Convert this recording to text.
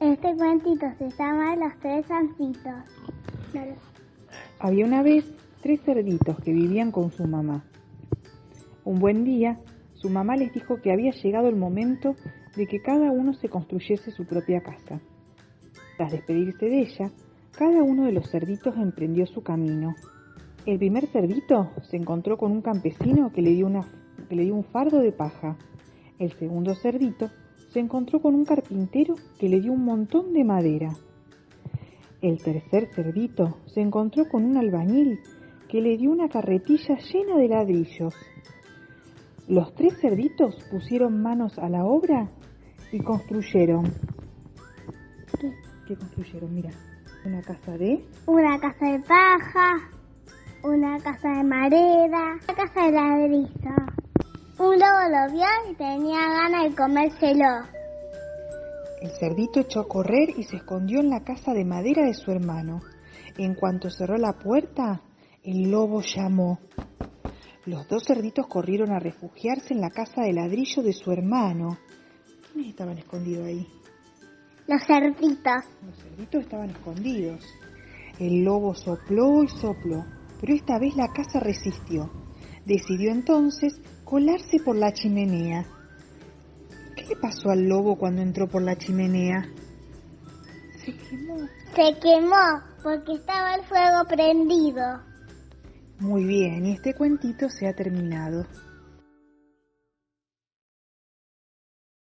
Este cuentito se llama Los Tres Santitos. Había una vez tres cerditos que vivían con su mamá. Un buen día, su mamá les dijo que había llegado el momento de que cada uno se construyese su propia casa. Tras despedirse de ella, cada uno de los cerditos emprendió su camino. El primer cerdito se encontró con un campesino que le dio, una, que le dio un fardo de paja. El segundo cerdito se encontró con un carpintero que le dio un montón de madera. El tercer cerdito se encontró con un albañil que le dio una carretilla llena de ladrillos. Los tres cerditos pusieron manos a la obra y construyeron. ¿Qué? ¿Qué construyeron? Mira, una casa de... Una casa de paja, una casa de madera, una casa de ladrillo. Un lobo lo vio y tenía ganas de comérselo. El cerdito echó a correr y se escondió en la casa de madera de su hermano. En cuanto cerró la puerta, el lobo llamó. Los dos cerditos corrieron a refugiarse en la casa de ladrillo de su hermano. ¿Quiénes estaban escondidos ahí? Los cerditos. Los cerditos estaban escondidos. El lobo sopló y sopló, pero esta vez la casa resistió. Decidió entonces colarse por la chimenea. ¿Qué le pasó al lobo cuando entró por la chimenea? Se quemó. Se quemó porque estaba el fuego prendido. Muy bien, y este cuentito se ha terminado.